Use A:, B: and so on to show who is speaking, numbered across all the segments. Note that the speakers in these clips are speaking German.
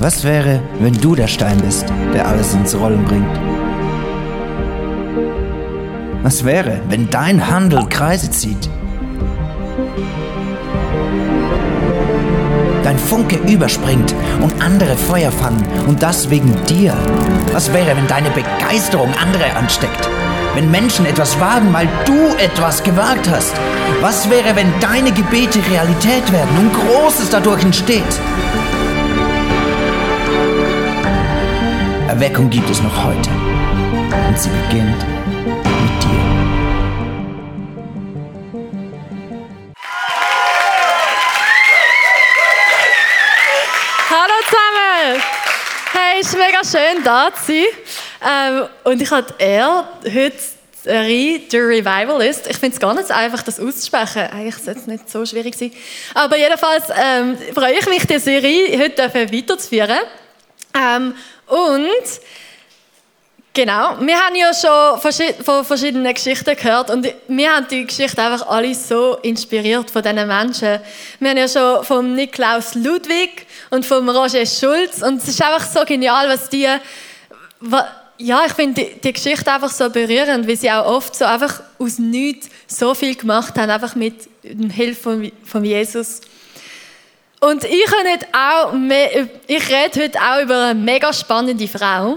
A: Was wäre, wenn du der Stein bist, der alles ins Rollen bringt? Was wäre, wenn dein Handel Kreise zieht? Dein Funke überspringt und andere Feuer fangen und das wegen dir. Was wäre, wenn deine Begeisterung andere ansteckt? Wenn Menschen etwas wagen, weil du etwas gewagt hast? Was wäre, wenn deine Gebete Realität werden und Großes dadurch entsteht? Erweckung gibt es noch heute. Und sie beginnt mit dir.
B: Hallo zusammen! Hey, ist mega schön, da zu sein. Ähm, und ich hatte er heute Serie The Revivalist. Ich finde es gar nicht so einfach, das auszusprechen. Eigentlich sollte es nicht so schwierig sein. Aber jedenfalls ähm, freue ich mich, die Serie heute weiterzuführen. Ähm, und Genau, wir haben ja schon von verschiedenen Geschichten gehört und wir haben die Geschichte einfach alle so inspiriert von diesen Menschen. Wir haben ja schon vom Niklaus Ludwig und vom Roger Schulz und es ist einfach so genial, was die, ja, ich finde die, die, Geschichte einfach so berührend, weil sie auch oft so einfach aus nichts so viel gemacht haben, einfach mit der Hilfe von, von Jesus. Und ich, ich rede heute auch über eine mega spannende Frau.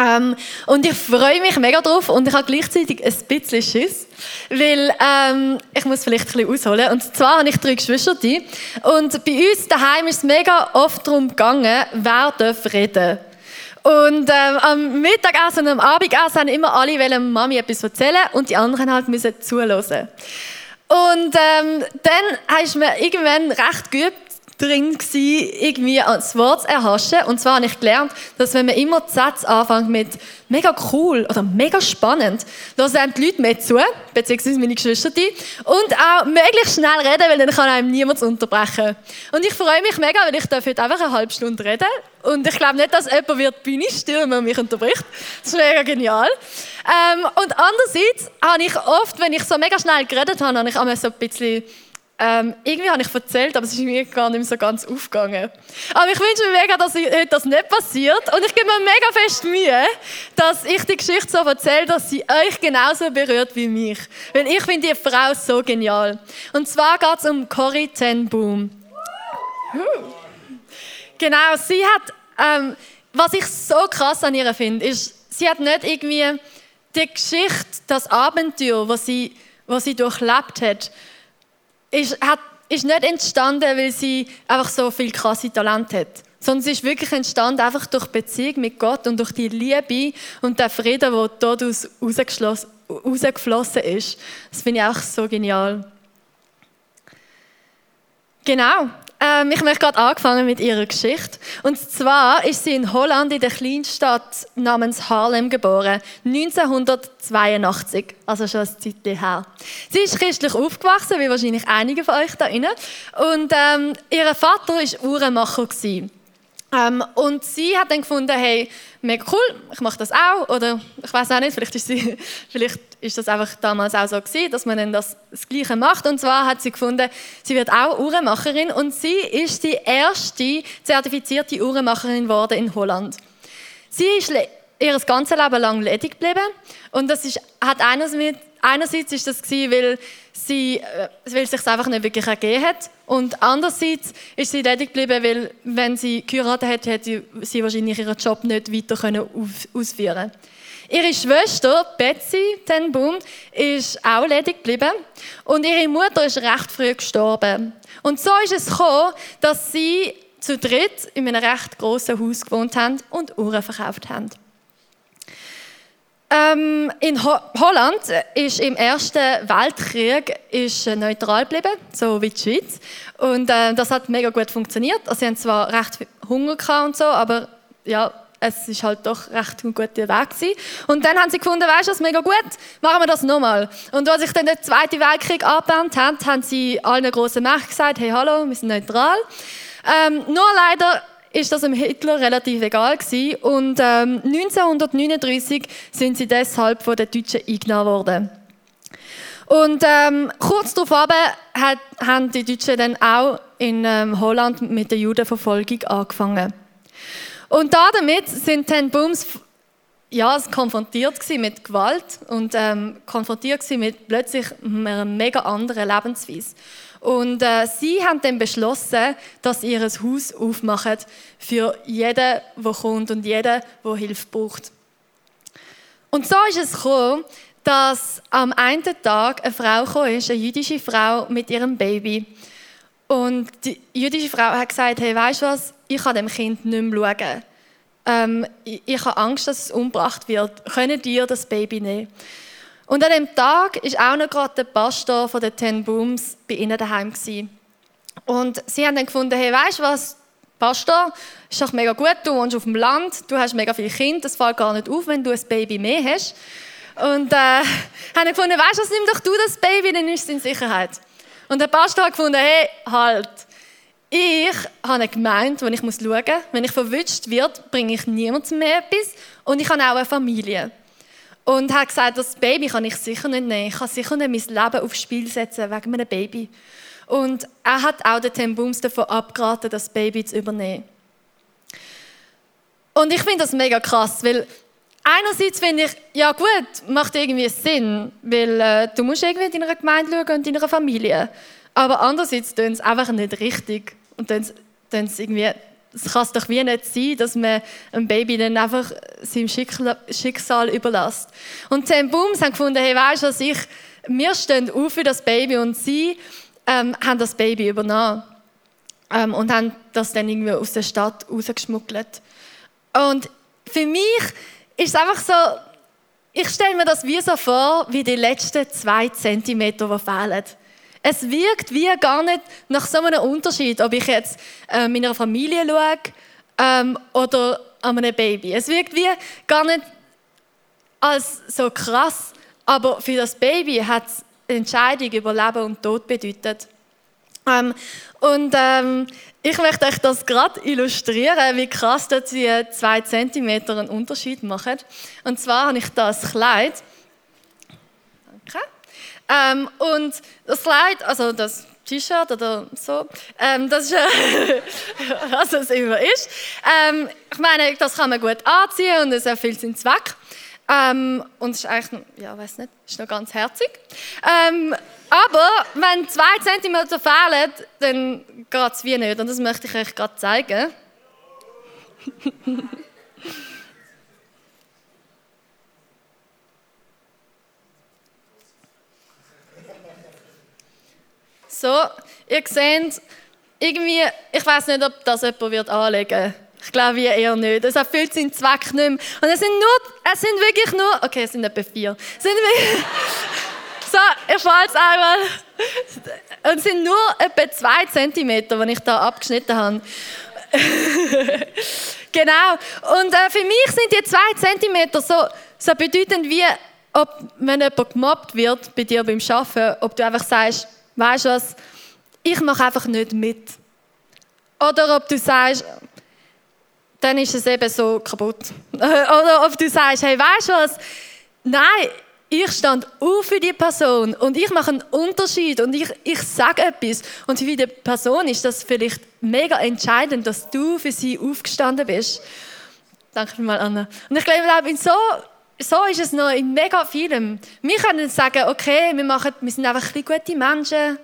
B: Ähm, und ich freue mich mega drauf und ich habe gleichzeitig ein bisschen Schiss, weil ähm, ich muss vielleicht ein bisschen ausholen. Und zwar habe ich drei Geschwister und bei uns daheim ist es mega oft darum gegangen, wer darf reden. Und ähm, am Mittagessen und am Abendessen haben immer alle wollen Mami etwas erzählen und die anderen halt müssen zuhören. Und ähm, dann ist mir irgendwann recht geübt, drin gewesen, irgendwie das Wort zu erhaschen. Und zwar habe ich gelernt, dass wenn man immer die Sätze anfängt mit mega cool oder mega spannend, da sind die Leute mehr zu, beziehungsweise meine Geschwister und auch möglichst schnell reden, weil dann kann einem niemand unterbrechen. Und ich freue mich mega, weil ich darf heute einfach eine halbe Stunde reden und ich glaube nicht, dass jemand wird die Bühne stürmen und mich unterbricht. Das ist mega genial. Ähm, und andererseits habe ich oft, wenn ich so mega schnell geredet habe, habe ich einmal so ein bisschen ähm, irgendwie habe ich erzählt, aber es ist mir gar nicht mehr so ganz aufgegangen. Aber ich wünsche mir mega, dass heute das nicht passiert. Und ich gebe mir mega fest Mühe, dass ich die Geschichte so erzähle, dass sie euch genauso berührt wie mich. Weil ich finde die Frau so genial. Und zwar geht es um Corrie ten Boom. Genau, sie hat, ähm, was ich so krass an ihr finde, ist, sie hat nicht irgendwie die Geschichte, das Abenteuer, was sie, was sie durchlebt hat, ist, hat, ist nicht entstanden, weil sie einfach so viel krasse Talent hat. Sondern sie ist wirklich entstanden einfach durch Beziehung mit Gott und durch die Liebe und der Frieden, der daraus rausgeflossen ist. Das finde ich auch so genial. Genau. Ähm, ich möchte gerade angefangen mit ihrer Geschichte. Und zwar ist sie in Holland in der Kleinstadt namens Harlem geboren, 1982, also schon eine Zeit her. Sie ist christlich aufgewachsen, wie wahrscheinlich einige von euch da innen. Und ähm, ihr Vater war Uhrenmacher. Ähm, und sie hat dann gefunden, hey, mega cool, ich mache das auch. Oder ich weiß auch nicht, vielleicht ist, sie, vielleicht ist das einfach damals auch so gewesen, dass man dann das, das Gleiche macht. Und zwar hat sie gefunden, sie wird auch Uhrenmacherin und sie ist die erste zertifizierte Uhrenmacherin geworden in Holland. Sie ist ihr ganzes Leben lang ledig geblieben und das ist, hat einerseits, einerseits ist das gewesen, weil sie, äh, weil sich einfach nicht wirklich ergeben hat und andererseits ist sie ledig geblieben, weil wenn sie geheiratet hätte, hätte sie wahrscheinlich ihren Job nicht weiter können ausführen Ihre Schwester Betsy ten Boom ist auch ledig geblieben und ihre Mutter ist recht früh gestorben. Und so ist es gekommen, dass sie zu dritt in einem recht großen Haus gewohnt haben und Uhren verkauft haben. Ähm, in Ho Holland ist im Ersten Weltkrieg ist neutral geblieben, so wie die Schweiz. Und äh, das hat mega gut funktioniert. Also sie haben zwar recht Hunger und so, aber ja, es ist halt doch recht ein guter Weg gewesen. Und dann haben sie gefunden, weißt du, das ist mega gut, machen wir das nochmal. Und als sich dann der Zweite Weltkrieg angebannt hat, haben sie allen großen Mächten gesagt, hey, hallo, wir sind neutral. Ähm, nur leider ist das dem Hitler relativ egal gewesen. Und ähm, 1939 sind sie deshalb von den Deutschen eingenommen worden. Und ähm, kurz darauf haben die Deutschen dann auch in ähm, Holland mit der Judenverfolgung angefangen. Und damit sind dann Bums ja, konfrontiert mit Gewalt und ähm, konfrontiert mit plötzlich einer mega anderen Lebensweise. Und äh, sie haben dann beschlossen, dass ihr Haus aufmachen für jeden, der kommt und jeden, der Hilfe braucht. Und so ist es gekommen, dass am einen Tag eine Frau kam, eine jüdische Frau mit ihrem Baby. Und die jüdische Frau hat gesagt, hey, weißt du was, ich kann dem Kind nicht mehr schauen. Ähm, ich, ich habe Angst, dass es umgebracht wird. Können dir das Baby nehmen? Und an dem Tag ist auch noch gerade der Pastor von den Ten Booms bei ihnen daheim gewesen. Und sie haben dann gefunden, hey, weißt du was, Pastor, ist doch mega gut, du wohnst auf dem Land, du hast mega viele Kinder, das fällt gar nicht auf, wenn du ein Baby mehr hast. Und äh, haben gefunden, weißt du was, nimm doch du das Baby, dann ist es in Sicherheit. Und der Pastor hat gefunden, hey, halt, ich habe eine Gemeinde, ich schauen muss. Wenn ich verwünscht werde, bringe ich niemandem mehr etwas. Und ich habe auch eine Familie. Und hat gesagt, das Baby kann ich sicher nicht nehmen. Ich kann sicher nicht mein Leben aufs Spiel setzen wegen einem Baby. Und er hat auch den Tim Booms davon abgeraten, das Baby zu übernehmen. Und ich finde das mega krass, weil einerseits finde ich, ja gut, macht irgendwie Sinn, weil äh, du musst irgendwie in deiner Gemeinde schauen und in deiner Familie. Aber andererseits tun es einfach nicht richtig. Und dann, dann irgendwie es kann doch wie nicht sein, dass man ein Baby dann einfach seinem Schicksal überlässt. Und Sam Booms haben gefunden, hey, weißt du was, ich, wir stehen auf für das Baby und sie ähm, haben das Baby übernommen ähm, und haben das dann irgendwie aus der Stadt rausgeschmuggelt. Und für mich ist es einfach so, ich stelle mir das wie so vor, wie die letzten zwei Zentimeter, die fehlen. Es wirkt wie gar nicht nach so einem Unterschied, ob ich jetzt äh, meiner Familie schaue ähm, oder an einem Baby. Es wirkt wie gar nicht als so krass, aber für das Baby hat es Entscheidung über Leben und Tod bedeutet. Ähm, und ähm, ich möchte euch das gerade illustrieren, wie krass dass die zwei Zentimeter einen Unterschied machen. Und zwar habe ich das Kleid. Ähm, und das Kleid, also das T-Shirt oder so, ähm, das ist, äh, was es immer ist. Ähm, ich meine, das kann man gut anziehen und es erfüllt seinen Zweck. Ähm, und es ist eigentlich, ja, weiß nicht, ist noch ganz herzig. Ähm, aber wenn zwei Zentimeter fehlen, dann geht es wie nicht. Und das möchte ich euch gerade zeigen. So, ihr seht, irgendwie, ich weiß nicht, ob das jemand wird anlegen wird. Ich glaube eher nicht. Es erfüllt seinen Zweck nicht mehr. Und es sind nur, es sind wirklich nur, okay, es sind etwa vier. Es sind wirklich, so, ich fahre jetzt einmal. Und es sind nur etwa zwei Zentimeter, die ich da abgeschnitten habe. genau. Und äh, für mich sind die zwei Zentimeter so, so bedeutend wie, ob, wenn jemand gemobbt wird bei dir beim Arbeiten, ob du einfach sagst, weißt du was, ich mache einfach nicht mit. Oder ob du sagst, dann ist es eben so kaputt. Oder ob du sagst, hey, weißt du was, nein, ich stand auf für die Person und ich mache einen Unterschied und ich, ich sage etwas. Und für die Person ist das vielleicht mega entscheidend, dass du für sie aufgestanden bist. Danke mal, Anna. Und ich glaube, so, so ist es noch in mega vielem. Wir können sagen, okay, wir, machen, wir sind einfach ein gute Menschen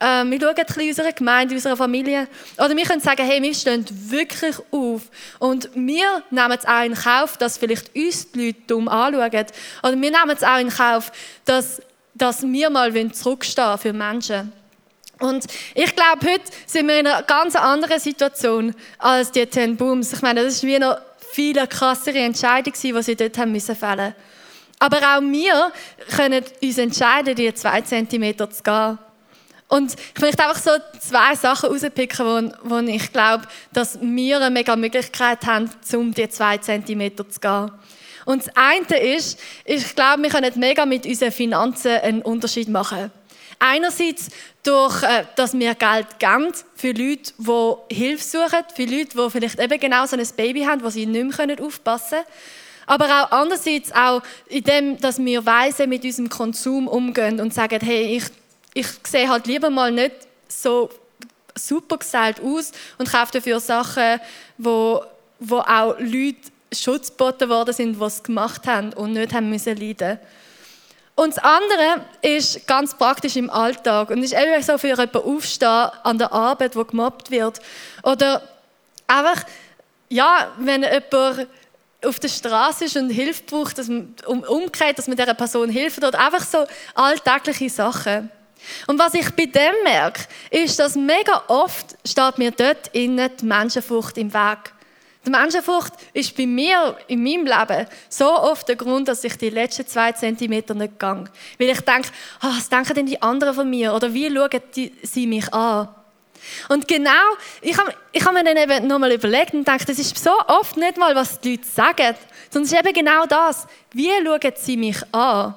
B: ähm, wir schauen ein bisschen unserer Gemeinde, unserer Familie. Oder wir können sagen, hey, wir stehen wirklich auf. Und wir nehmen es auch in Kauf, dass vielleicht uns die Leute dumm anschauen. Oder wir nehmen es auch in Kauf, dass, dass wir mal zurückstehen für Menschen. Und ich glaube, heute sind wir in einer ganz anderen Situation als die Ten Booms. Ich meine, das ist wie noch viel krassere Entscheidung, die sie dort haben müssen fällen. Aber auch wir können uns entscheiden, die zwei Zentimeter zu gehen. Und ich möchte einfach so zwei Sachen rauspicken, wo, wo ich glaube, dass wir eine mega Möglichkeit haben, um die zwei Zentimeter zu gehen. Und das eine ist, ich glaube, wir können mega mit unseren Finanzen einen Unterschied machen. Einerseits durch, äh, dass wir Geld geben für Leute, die Hilfe suchen, für Leute, die vielleicht eben genau so ein Baby haben, wo sie nicht mehr aufpassen können. Aber auch andererseits auch in dem, dass wir weise mit unserem Konsum umgehen und sagen, hey, ich, ich sehe halt lieber mal nicht so super gestylt aus und kaufe dafür Sachen, wo, wo auch Leute Schutz geboten worden sind, die es gemacht haben und nicht haben müssen leiden und das andere ist ganz praktisch im Alltag und ist eben so für jemanden aufstehen an der Arbeit, wo gemobbt wird. Oder einfach, ja, wenn jemand auf der Straße ist und Hilfe braucht, dass man um, umkehrt, dass man dieser Person hilft oder einfach so alltägliche Sachen. Und was ich bei dem merke, ist, dass mega oft steht mir dort innen die Menschenfurcht im Weg. Die Menschenfurcht ist bei mir in meinem Leben so oft der Grund, dass ich die letzten zwei Zentimeter nicht gehe. Weil ich denke, oh, was denken denn die anderen von mir? Oder wie schauen die, sie mich an? Und genau, ich habe ich hab mir dann eben nochmal überlegt und gedacht, das ist so oft nicht mal, was die Leute sagen, sondern es ist eben genau das. Wie schauen sie mich an?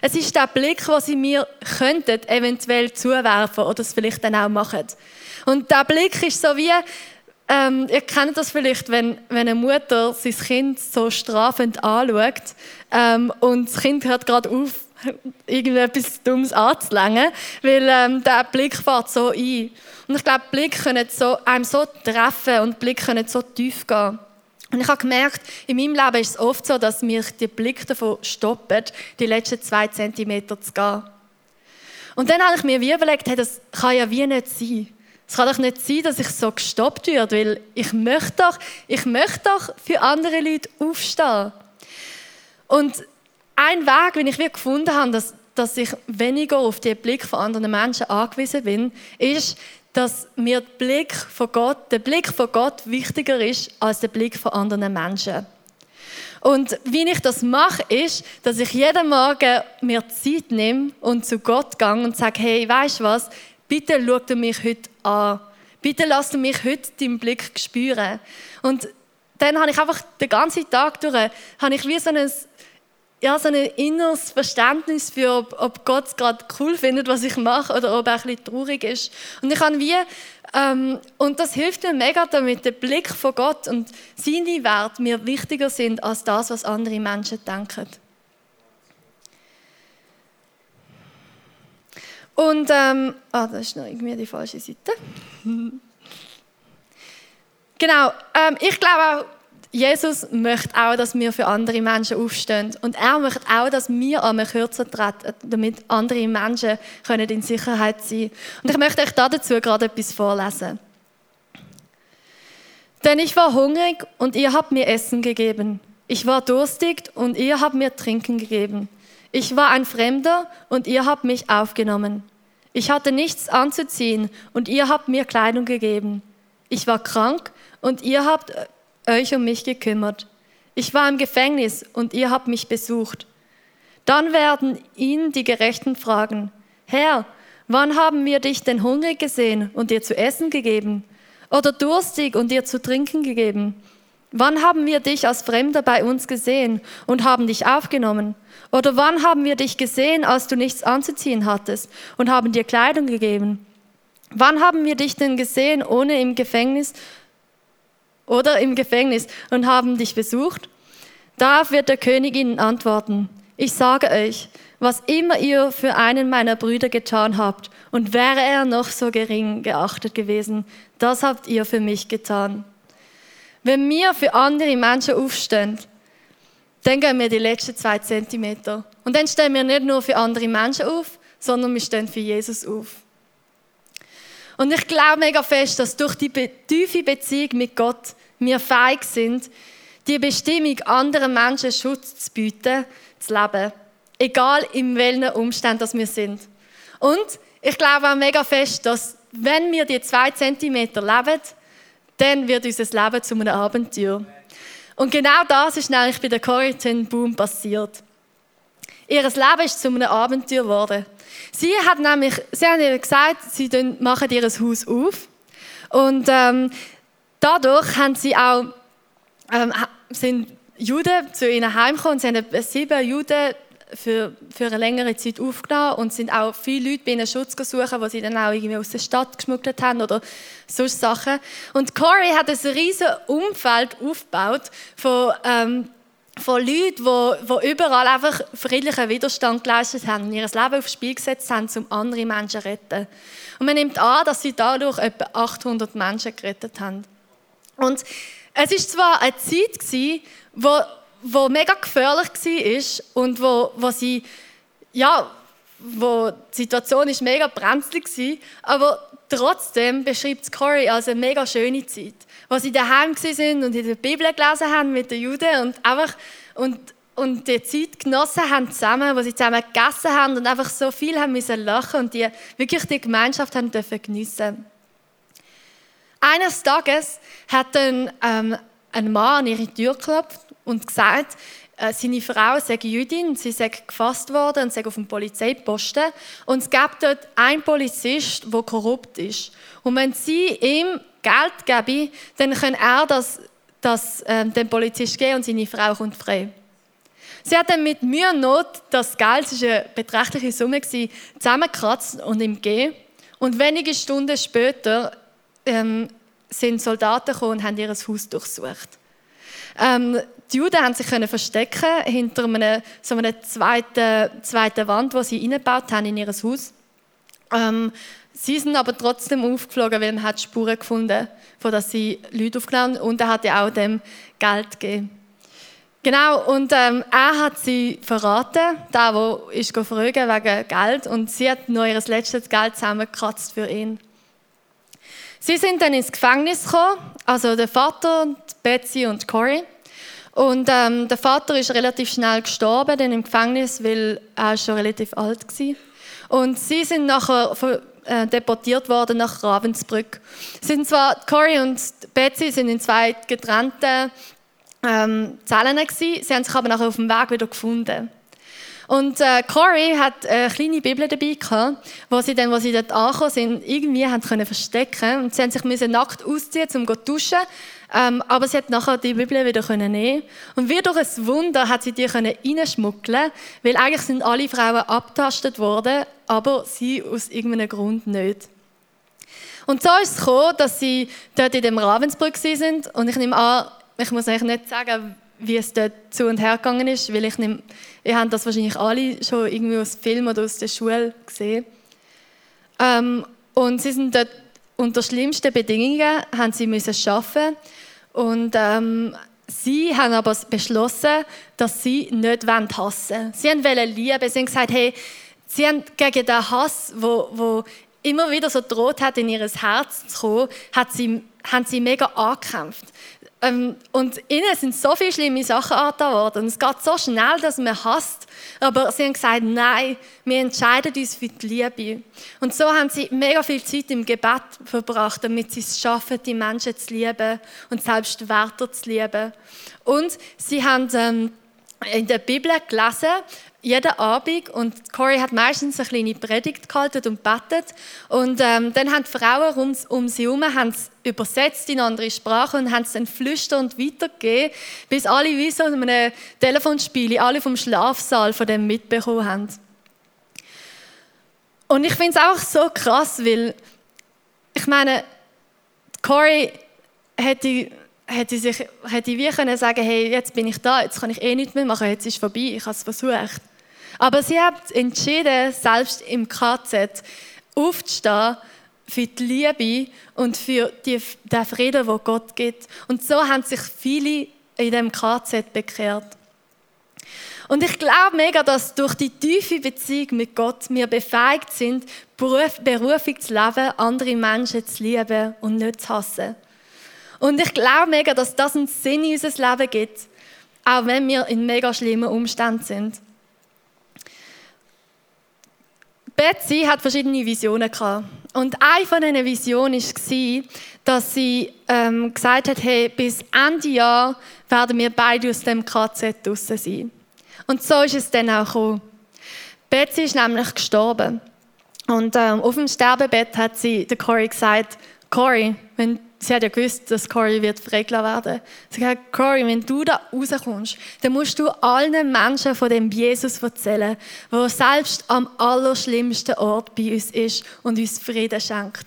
B: Es ist der Blick, den sie mir könnten eventuell zuwerfen oder es vielleicht dann auch machen. Und der Blick ist so wie, ähm, ihr kennt das vielleicht, wenn, wenn eine Mutter sein Kind so strafend anschaut ähm, und das Kind hört gerade auf, irgendetwas Dummes anzulängen, weil ähm, der Blick fährt so ein. Und ich glaube, Blick können so, einem so treffen und Blick können so tief gehen. Und ich habe gemerkt, in meinem Leben ist es oft so, dass mich der Blick davon stoppt, die letzten zwei Zentimeter zu gehen. Und dann habe ich mir wie überlegt, hey, das kann ja wie nicht sein. Es kann doch nicht sein, dass ich so gestoppt werde, weil ich möchte doch, ich möchte doch für andere Leute aufstehen. Und ein Weg, den ich wie gefunden habe, dass, dass ich weniger auf den Blick von anderen Menschen angewiesen bin, ist, dass mir der Blick von Gott, der Blick von Gott wichtiger ist als der Blick von anderen Menschen. Und wie ich das mache, ist, dass ich jeden Morgen mir Zeit nehme und zu Gott gehe und sage, hey, weißt du was? Bitte schau du mich heute an. Bitte lass mich heute deinen Blick spüren. Und dann habe ich einfach den ganzen Tag durch, habe ich wie so ein ja, so ein inneres Verständnis für, ob, ob Gott es gerade cool findet, was ich mache, oder ob er ein bisschen traurig ist. Und ich habe wie, ähm, und das hilft mir mega, damit der Blick von Gott und seine Werte mir wichtiger sind als das, was andere Menschen denken. Und, ähm, ah, das ist noch irgendwie die falsche Seite. genau, ähm, ich glaube auch, Jesus möchte auch, dass wir für andere Menschen aufstehen. Und er möchte auch, dass wir einmal kürzer treten, damit andere Menschen können in Sicherheit sein können. Und ich möchte euch dazu gerade etwas vorlesen. Denn ich war hungrig und ihr habt mir Essen gegeben. Ich war durstig und ihr habt mir Trinken gegeben. Ich war ein Fremder und ihr habt mich aufgenommen. Ich hatte nichts anzuziehen und ihr habt mir Kleidung gegeben. Ich war krank und ihr habt euch um mich gekümmert. Ich war im Gefängnis und ihr habt mich besucht. Dann werden ihn die Gerechten fragen, Herr, wann haben wir dich denn hungrig gesehen und dir zu essen gegeben? Oder durstig und dir zu trinken gegeben? Wann haben wir dich als Fremder bei uns gesehen und haben dich aufgenommen? Oder wann haben wir dich gesehen, als du nichts anzuziehen hattest und haben dir Kleidung gegeben? Wann haben wir dich denn gesehen, ohne im Gefängnis oder im Gefängnis und haben dich besucht? Darauf wird der König ihnen antworten, ich sage euch, was immer ihr für einen meiner Brüder getan habt, und wäre er noch so gering geachtet gewesen, das habt ihr für mich getan. Wenn wir für andere Menschen aufstehen, dann gehen wir die letzten zwei Zentimeter. Und dann stehen wir nicht nur für andere Menschen auf, sondern wir stehen für Jesus auf. Und ich glaube mega fest, dass durch die tiefe Beziehung mit Gott wir fähig sind, die Bestimmung anderen Menschen Schutz zu bieten, zu leben. Egal in welchen Umständen wir sind. Und ich glaube auch mega fest, dass wenn wir die zwei Zentimeter leben, dann wird unser Leben zu einem Abenteuer. Und genau das ist nämlich bei der Corrie Boom passiert. Ihr Leben ist zu einem Abenteuer geworden. Sie hat nämlich, sie haben ihr gesagt, sie machen ihr Haus auf und ähm, dadurch haben sie auch ähm, sind Juden zu ihnen heimgekommen. Sie haben sieben Juden für, für eine längere Zeit aufgenommen und sind auch viele Leute bei ihnen Schutz gesucht, die sie dann auch irgendwie aus der Stadt geschmuggelt haben oder solche Sachen. Und Corey hat ein riesiges Umfeld aufgebaut von, ähm, von Leuten, die, die überall einfach friedlichen Widerstand geleistet haben und ihr Leben aufs Spiel gesetzt haben, um andere Menschen zu retten. Und man nimmt an, dass sie dadurch etwa 800 Menschen gerettet haben. Und es war zwar eine Zeit gewesen, wo, wo mega gefährlich war und wo, wo sie, ja, wo die Situation ist mega brenzlig war, aber trotzdem beschreibt Corey als eine mega schöne Zeit, wo sie daheim sind und in der Bibel gelesen haben mit den Juden und einfach und, und die Zeit genossen haben zusammen, wo sie zusammen gegessen haben und einfach so viel haben müssen lachen und die wirklich die Gemeinschaft haben dürfen geniessen. Eines Tages hat dann ähm, ein Mann an ihre Tür geklopft und gesagt, äh, seine Frau sei Jüdin, sie sei gefasst worden und sei auf dem Polizeiposten. Und es gibt dort einen Polizist, der korrupt ist. Und wenn sie ihm Geld geben, dann kann er das, das ähm, dem Polizist geben und seine Frau kommt frei. Sie hat dann mit Mühe und Not das Geld, es war eine beträchtliche Summe, zusammengekratzt und ihm gegeben. Und wenige Stunden später ähm, sind Soldaten gekommen und haben ihr Haus durchsucht. Ähm, die Juden haben sich können verstecken hinter einer, so einer zweiten, zweiten Wand, die sie eingebaut haben in ihr Haus. Ähm, sie sind aber trotzdem aufgeflogen, weil man hat Spuren gefunden, von dass sie Leute aufgenommen haben und er hat ja auch dem Geld gegeben. Genau, und ähm, er hat sie verraten, der, der ist fragen wegen Geld und sie hat noch ihr letztes Geld zusammengekratzt für ihn. Sie sind dann ins Gefängnis gekommen, also der Vater, Betsy und Corey. Und ähm, der Vater ist relativ schnell gestorben, dann im Gefängnis, weil er schon relativ alt war. Und sie sind nachher äh, deportiert worden nach Ravensbrück. Sind zwar Corey und Betsy sind in zwei getrennten ähm, Zellen gewesen, sie haben sich aber nachher auf dem Weg wieder gefunden. Und äh, Corey hat eine kleine Bibel dabei gehabt, wo sie dann, wo sie dort angekommen sind, irgendwie haben können verstecken und sie haben sich müssen nackt ausziehen, um zu duschen. Ähm, aber sie hat nachher die Bibel wieder können nehmen und wie durch ein Wunder hat sie die können reinschmuggeln, weil eigentlich sind alle Frauen abtastet worden, aber sie aus irgendeinem Grund nicht. Und so ist es gekommen, dass sie dort in dem Ravensbrück sind und ich nehme an, ich muss eigentlich nicht sagen, wie es dort zu und her gegangen ist, weil ich nehme, ihr habt das wahrscheinlich alle schon irgendwie aus Film oder aus der Schule gesehen. Ähm, und sie sind dort unter schlimmsten Bedingungen haben sie müssen arbeiten und ähm, sie haben aber beschlossen, dass sie nicht hassen wollen. Sie wollen lieben. Sie haben gesagt, hey, sie haben gegen den Hass, wo, wo immer wieder so droht hat, in ihr Herz zu kommen, hat sie, haben sie mega angekämpft. Ähm, und ihnen sind so viele schlimme Sachen angetan worden. Es geht so schnell, dass man hasst. Aber sie haben gesagt, nein, wir entscheiden uns für die Liebe. Und so haben sie mega viel Zeit im Gebet verbracht, damit sie es schaffen, die Menschen zu lieben und selbst Wärter zu lieben. Und sie haben ähm, in der Bibel gelesen, jeden Abend und Corey hat meistens eine kleine Predigt gehalten und betet und ähm, dann haben die Frauen um, um sie herum übersetzt in andere Sprachen und haben es dann flüsternd weitergegeben, bis alle wie so in einem Telefonspiel, alle vom Schlafsaal von dem mitbekommen haben. Und ich finde es auch so krass, weil ich meine, Corey hätte hätte sich hätte wie können sagen hey jetzt bin ich da jetzt kann ich eh nichts mehr machen jetzt ist es vorbei ich habe es versucht aber sie hat entschieden, selbst im KZ aufzustehen für die Liebe und für die, den Frieden, wo Gott gibt. Und so haben sich viele in dem KZ bekehrt. Und ich glaube mega, dass durch die tiefe Beziehung mit Gott wir befähigt sind, Berufung zu leben, andere Menschen zu lieben und nicht zu hassen. Und ich glaube mega, dass das einen Sinn in unser Leben gibt, auch wenn wir in mega schlimmen Umständen sind. Betsy hat verschiedene Visionen gehabt. Und eine von diesen Visionen war, dass sie ähm, gesagt hat, hey, bis Ende Jahr werden wir beide aus dem KZ draussen sein. Und so ist es dann auch gekommen. Betsy ist nämlich gestorben. Und ähm, auf dem Sterbebett hat sie der Corey gesagt, Corey, wenn sie hat ja gewusst, dass Corey wird freigelassen werden. Sie hat gesagt, Corey, wenn du da rauskommst, dann musst du allen Menschen von dem Jesus erzählen, der selbst am allerschlimmsten Ort bei uns ist und uns Frieden schenkt.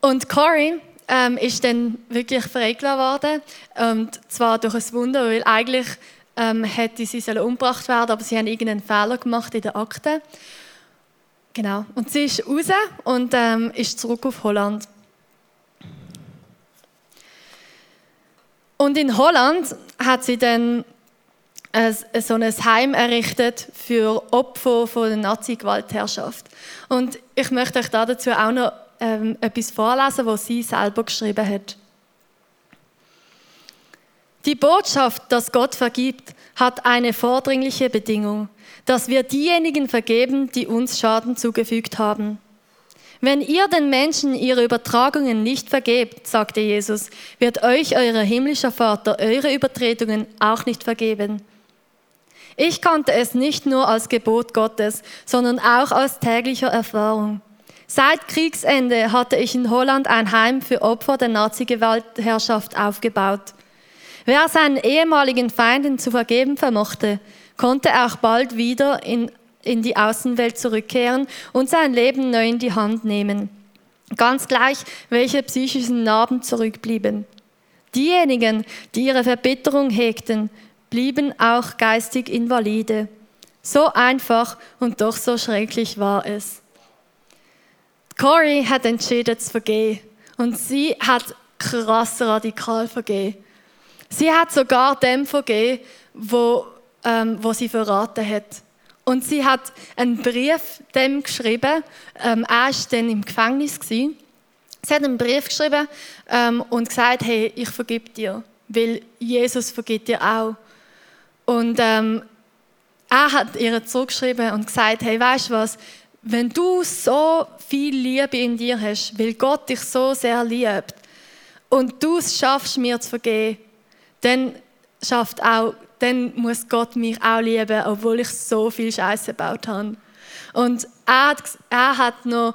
B: Und Corey ähm, ist dann wirklich freigelassen worden. Und zwar durch ein Wunder, weil eigentlich ähm, hätte sie sollen umgebracht werden, aber sie haben irgendeinen Fehler gemacht in den Akten. Genau. Und sie ist raus und ähm, ist zurück auf Holland. Und in Holland hat sie dann so ein Heim errichtet für Opfer von der Nazi-Gewaltherrschaft. Und ich möchte euch dazu auch noch ähm, etwas vorlesen, was sie selber geschrieben hat. Die Botschaft, dass Gott vergibt, hat eine vordringliche Bedingung, dass wir diejenigen vergeben, die uns Schaden zugefügt haben. Wenn ihr den Menschen ihre Übertragungen nicht vergebt, sagte Jesus, wird euch euer himmlischer Vater eure Übertretungen auch nicht vergeben. Ich kannte es nicht nur als Gebot Gottes, sondern auch aus täglicher Erfahrung. Seit Kriegsende hatte ich in Holland ein Heim für Opfer der Nazi-Gewaltherrschaft aufgebaut. Wer seinen ehemaligen Feinden zu vergeben vermochte, konnte auch bald wieder in in die Außenwelt zurückkehren und sein Leben neu in die Hand nehmen. Ganz gleich, welche psychischen Narben zurückblieben. Diejenigen, die ihre Verbitterung hegten, blieben auch geistig invalide. So einfach und doch so schrecklich war es. Corey hat entschieden zu vergehen und sie hat krass radikal vergehen. Sie hat sogar dem vergeben, wo, ähm, wo sie verraten hat. Und sie hat einen Brief dem geschrieben. Ähm, er war dann im Gefängnis. Gewesen. Sie hat einen Brief geschrieben ähm, und gesagt, hey, ich vergib dir, weil Jesus vergibt dir auch. Und ähm, er hat ihr zurückgeschrieben und gesagt, hey, weißt du was, wenn du so viel Liebe in dir hast, weil Gott dich so sehr liebt und du es schaffst, mir zu vergeben, dann schafft auch dann muss Gott mich auch lieben, obwohl ich so viel Scheiße gebaut habe. Und er hat, er hat noch,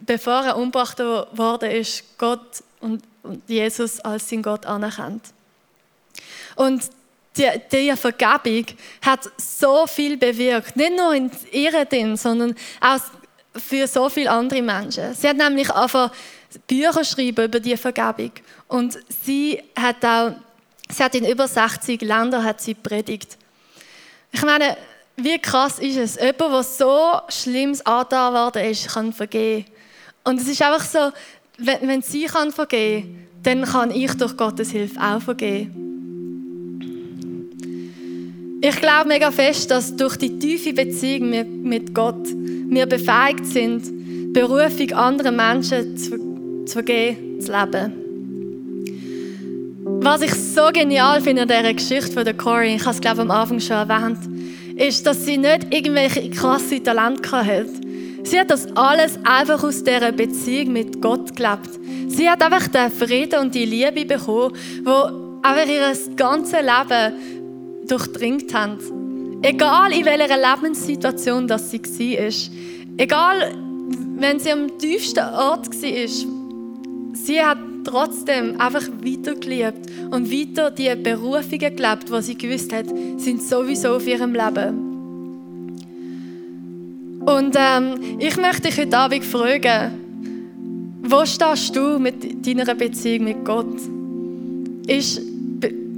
B: bevor er umgebracht worden ist, Gott und, und Jesus als sein Gott anerkannt. Und die, die Vergebung hat so viel bewirkt, nicht nur in ihrem Ding, sondern auch für so viele andere Menschen. Sie hat nämlich einfach Bücher schreiben über die Vergebung und sie hat auch Sie hat in über 60 Ländern hat sie predigt. Ich meine, wie krass ist es? Jemand, der so Schlimmes angetan worden ist, kann vergeben. Und es ist einfach so, wenn, wenn sie kann vergeben dann kann ich durch Gottes Hilfe auch vergeben. Ich glaube mega fest, dass durch die tiefe Beziehung mit Gott wir befähigt sind, Berufung anderer Menschen zu, zu vergeben, zu leben. Was ich so genial finde an dieser Geschichte von der Corey, ich habe es glaube am Anfang schon erwähnt, ist, dass sie nicht irgendwelche krasse Talente hat. Sie hat das alles einfach aus dieser Beziehung mit Gott gelebt. Sie hat einfach den Frieden und die Liebe bekommen, wo einfach ihr ganzes Leben durchdringt hat. Egal in welcher Lebenssituation das sie war. Egal, wenn sie am tiefsten Ort war. Sie hat trotzdem einfach weitergelebt und weiter die Berufungen gelebt, die sie gewusst hat, sind sowieso auf ihrem Leben. Und ähm, ich möchte dich heute Abend fragen, wo stehst du mit deiner Beziehung mit Gott? Ist,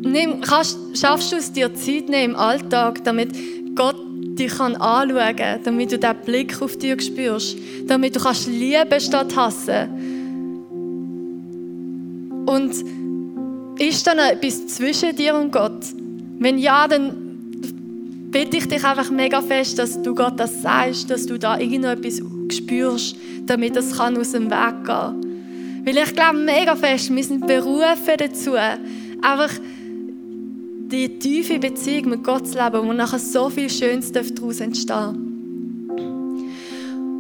B: nimm, kannst, schaffst du es dir Zeit nehmen im Alltag, damit Gott dich kann anschauen kann, damit du diesen Blick auf dich spürst, damit du kannst lieben statt hassen und ist da noch etwas zwischen dir und Gott? Wenn ja, dann bitte ich dich einfach mega fest, dass du Gott das sagst, dass du da irgendetwas spürst, damit das kann aus dem Weg gehen Weil ich glaube mega fest, wir sind berufen dazu, einfach die tiefe Beziehung mit Gott zu leben, wo nachher so viel Schönes daraus entstehen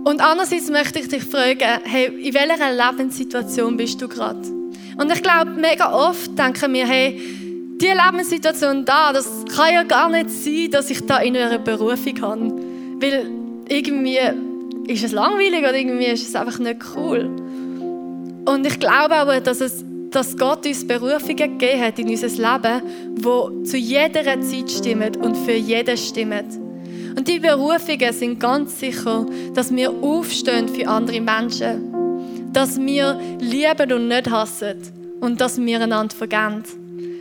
B: Und andererseits möchte ich dich fragen, hey, in welcher Lebenssituation bist du gerade? Und ich glaube, mega oft denken wir, hey, die Lebenssituation da, das kann ja gar nicht sein, dass ich da in einer Berufung habe. Weil irgendwie ist es langweilig oder irgendwie ist es einfach nicht cool. Und ich glaube aber, dass, es, dass Gott uns Berufungen gegeben hat in unser Leben, die zu jeder Zeit stimmen und für jeden stimmen. Und die Berufungen sind ganz sicher, dass wir aufstehen für andere Menschen dass wir lieben und nicht hassen und dass wir einander vergeben.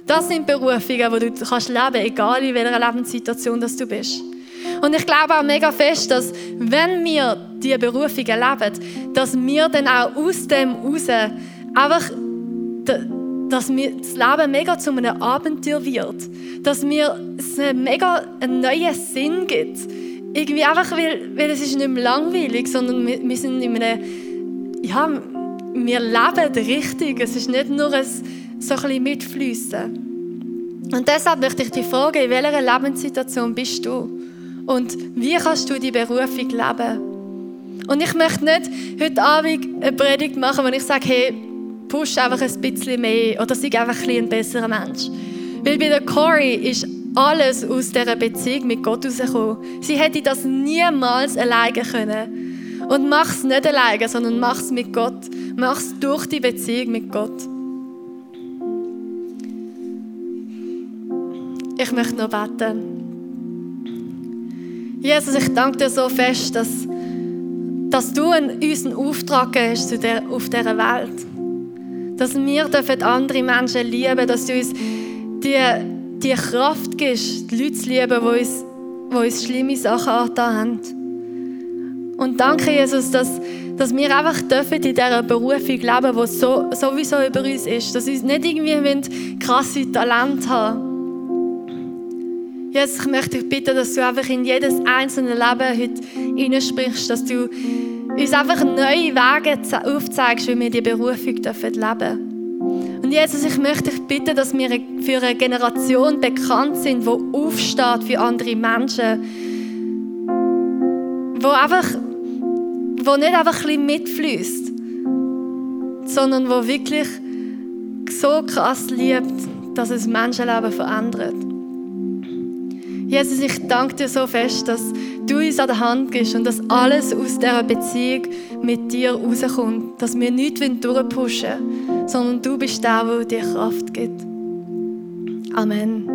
B: Das sind Berufungen, die du kannst leben, egal in welcher Lebenssituation dass du bist. Und ich glaube auch mega fest, dass wenn wir diese Berufungen leben, dass wir dann auch aus dem raus einfach, dass mir das Leben mega zu einem Abenteuer wird. Dass mir es mega einen neuen Sinn gibt. Irgendwie einfach, weil, weil es ist nicht mehr langweilig, sondern wir, wir sind in einem, ja, wir leben richtig. Es ist nicht nur ein, so ein mitfließen. Und deshalb möchte ich dich fragen, in welcher Lebenssituation bist du? Und wie kannst du die Berufung leben? Und ich möchte nicht heute Abend eine Predigt machen, wo ich sage, hey, push einfach ein bisschen mehr oder sei einfach ein, ein besserer Mensch. Weil bei der Corey ist alles aus dieser Beziehung mit Gott rausgekommen. Sie hätte das niemals alleine können. Und mach es nicht alleine, sondern mach es mit Gott. Mach es durch die Beziehung mit Gott. Ich möchte noch beten. Jesus, ich danke dir so fest, dass, dass du uns einen Auftrag gibst auf dieser Welt. Dass wir dürfen andere Menschen lieben, dass du uns die, die Kraft gibst, die Leute zu lieben, die uns, die uns schlimme Sachen angetan haben. Und danke, Jesus, dass, dass wir einfach dürfen in dieser Berufung leben, die so, sowieso über uns ist. Dass wir nicht irgendwie krasse Talente haben Jesus, ich möchte dich bitten, dass du einfach in jedes einzelne Leben heute hineinsprichst, dass du uns einfach neue Wege aufzeigst, wie wir die Berufung dürfen leben Und Jesus, ich möchte dich bitten, dass wir für eine Generation bekannt sind, die aufsteht für andere Menschen, wo einfach, wo nicht einfach ein bisschen mitfließt, sondern wo wirklich so krass liebt, dass es Menschenleben verändert. Jesus, ich danke dir so fest, dass du uns an der Hand gibst und dass alles aus dieser Beziehung mit dir rauskommt. Dass wir nichts durchpushen wollen, sondern du bist der, der dir Kraft gibt. Amen.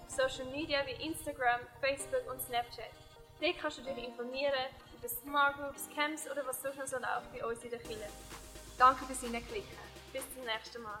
C: Social Media wie Instagram, Facebook und Snapchat. Dort kannst du dich informieren über Smart Groups, Camps oder was noch so läuft bei uns in der Kirche.
D: Danke fürs Hineinklicken. Bis zum nächsten Mal.